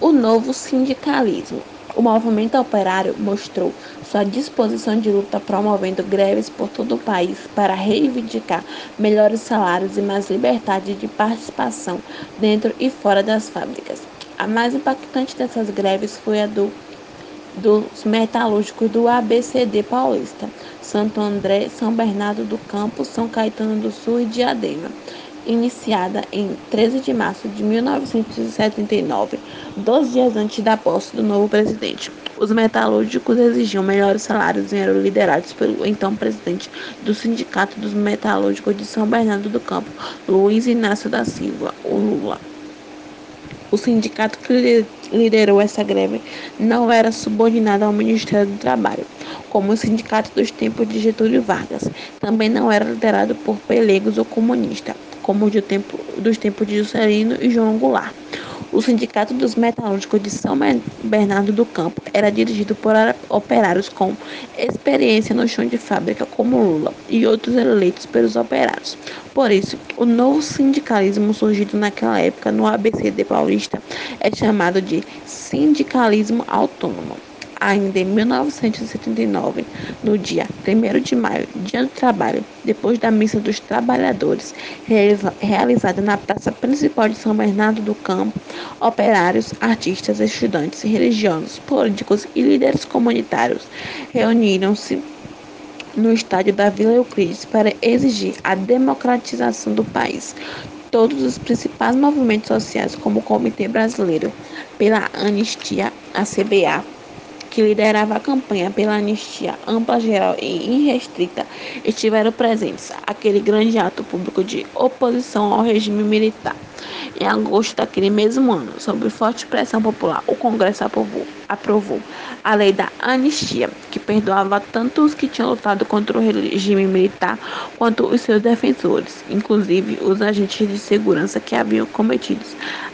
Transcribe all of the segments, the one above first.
O novo sindicalismo. O movimento operário mostrou sua disposição de luta promovendo greves por todo o país para reivindicar melhores salários e mais liberdade de participação dentro e fora das fábricas. A mais impactante dessas greves foi a do, dos metalúrgicos do ABCD Paulista, Santo André, São Bernardo do Campo, São Caetano do Sul e Diadema iniciada em 13 de março de 1979, dois dias antes da posse do novo presidente. Os metalúrgicos exigiam melhores salários e eram liderados pelo então presidente do Sindicato dos Metalúrgicos de São Bernardo do Campo, Luiz Inácio da Silva, o Lula. O sindicato que liderou essa greve não era subordinado ao Ministério do Trabalho, como o sindicato dos tempos de Getúlio Vargas. Também não era liderado por pelegos ou comunistas como de tempo, dos tempos de Juscelino e João Goulart. O Sindicato dos Metalúrgicos de São Bernardo do Campo era dirigido por operários com experiência no chão de fábrica, como Lula e outros eleitos pelos operários. Por isso, o novo sindicalismo surgido naquela época no ABCD paulista é chamado de sindicalismo autônomo ainda em 1979, no dia 1 de maio, Dia do Trabalho, depois da Missa dos Trabalhadores, realizada na praça principal de São Bernardo do Campo, operários, artistas, estudantes, religiosos, políticos e líderes comunitários reuniram-se no estádio da Vila Euclides para exigir a democratização do país. Todos os principais movimentos sociais, como o Comitê Brasileiro pela Anistia, a CBA, que liderava a campanha pela anistia ampla, geral e irrestrita, estiveram presentes aquele grande ato público de oposição ao regime militar. Em agosto daquele mesmo ano, sob forte pressão popular, o Congresso aprovou, aprovou a lei da anistia, que perdoava tanto os que tinham lutado contra o regime militar quanto os seus defensores, inclusive os agentes de segurança que haviam cometido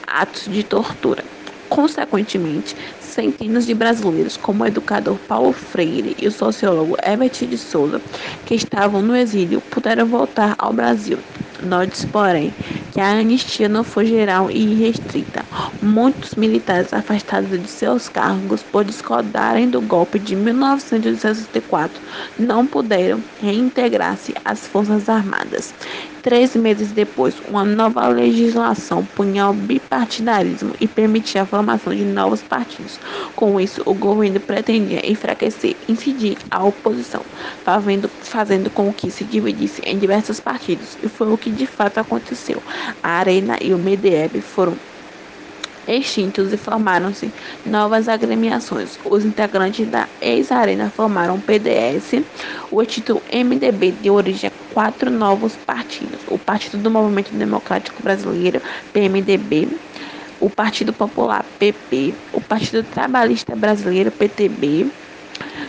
atos de tortura. Consequentemente, centenas de brasileiros, como o educador Paulo Freire e o sociólogo Herbert de Souza, que estavam no exílio, puderam voltar ao Brasil. Note, porém, que a anistia não foi geral e irrestrita. Muitos militares afastados de seus cargos por discordarem do golpe de 1964 não puderam reintegrar-se às Forças Armadas. Três meses depois, uma nova legislação punha o bipartidarismo e permitia a formação de novos partidos. Com isso, o governo pretendia enfraquecer e incidir a oposição, fazendo, fazendo com que se dividisse em diversos partidos, e foi o que de fato aconteceu. A Arena e o MDF foram extintos e formaram-se novas agremiações. Os integrantes da ex-arena formaram o PDS, o extinto MDB deu origem quatro novos partidos: o Partido do Movimento Democrático Brasileiro, PMDB, o Partido Popular, PP, o Partido Trabalhista Brasileiro, PTB,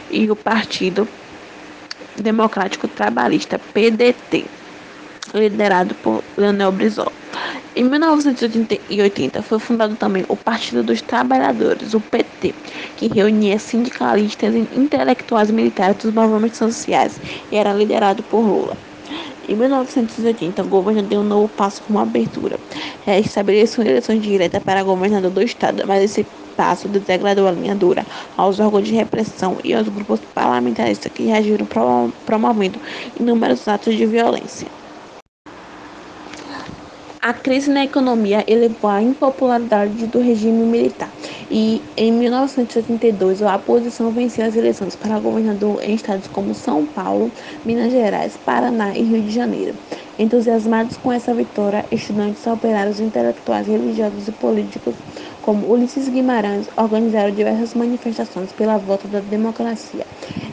e o Partido Democrático Trabalhista, PDT, liderado por Leonel Brizola. Em 1980 foi fundado também o Partido dos Trabalhadores, o PT, que reunia sindicalistas e intelectuais militares dos movimentos sociais e era liderado por Lula. Em 1980, o governo deu um novo passo com uma abertura. É, estabeleceu eleições diretas para governador do estado, mas esse passo degradou a linha dura aos órgãos de repressão e aos grupos parlamentaristas que reagiram promovendo inúmeros atos de violência. A crise na economia elevou a impopularidade do regime militar e, em 1982, a oposição venceu as eleições para governador em estados como São Paulo, Minas Gerais, Paraná e Rio de Janeiro. Entusiasmados com essa vitória, estudantes, operários, intelectuais, religiosos e políticos como Ulisses Guimarães organizaram diversas manifestações pela volta da democracia.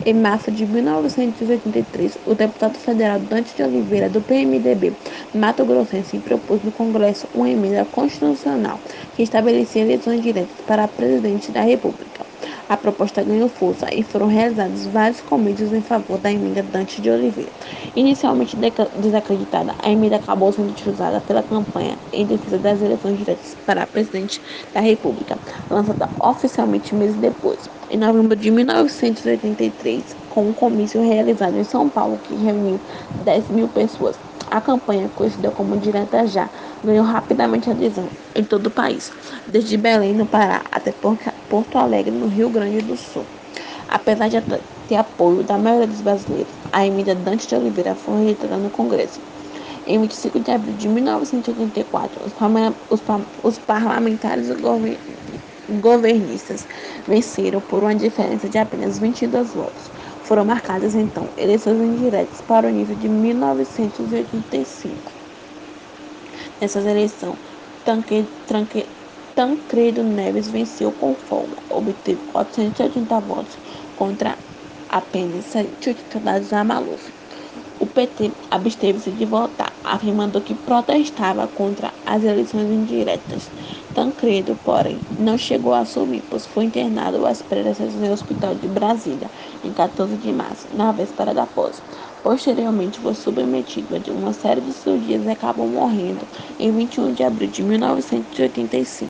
Em março de 1983, o deputado federal Dante de Oliveira, do PMDB Mato Grossense, propôs no Congresso uma emenda constitucional que estabelecia eleições diretas para presidente da República. A proposta ganhou força e foram realizados vários comícios em favor da emenda Dante de Oliveira. Inicialmente desacreditada, a emenda acabou sendo utilizada pela campanha em defesa das eleições diretas para presidente da República, lançada oficialmente meses depois, em novembro de 1983, com um comício realizado em São Paulo que reuniu 10 mil pessoas. A campanha, conhecida como Direta Já, ganhou rapidamente adesão em todo o país, desde Belém, no Pará, até Porto Alegre, no Rio Grande do Sul. Apesar de ter apoio da maioria dos brasileiros, a emenda Dante de Oliveira foi rejeitada no Congresso. Em 25 de abril de 1984, os, os parlamentares governistas venceram por uma diferença de apenas 22 votos. Foram marcadas então eleições indiretas para o início de 1985. Nessas eleições, Tancredo Neves venceu com folga, obteve 480 votos contra apenas 180 dados a Maluf. O PT absteve-se de votar, afirmando que protestava contra as eleições indiretas. Tancredo, porém, não chegou a assumir, pois foi internado às pressas no Hospital de Brasília em 14 de março, na véspera da posse. Posteriormente, foi submetido a uma série de cirurgias e acabou morrendo em 21 de abril de 1985.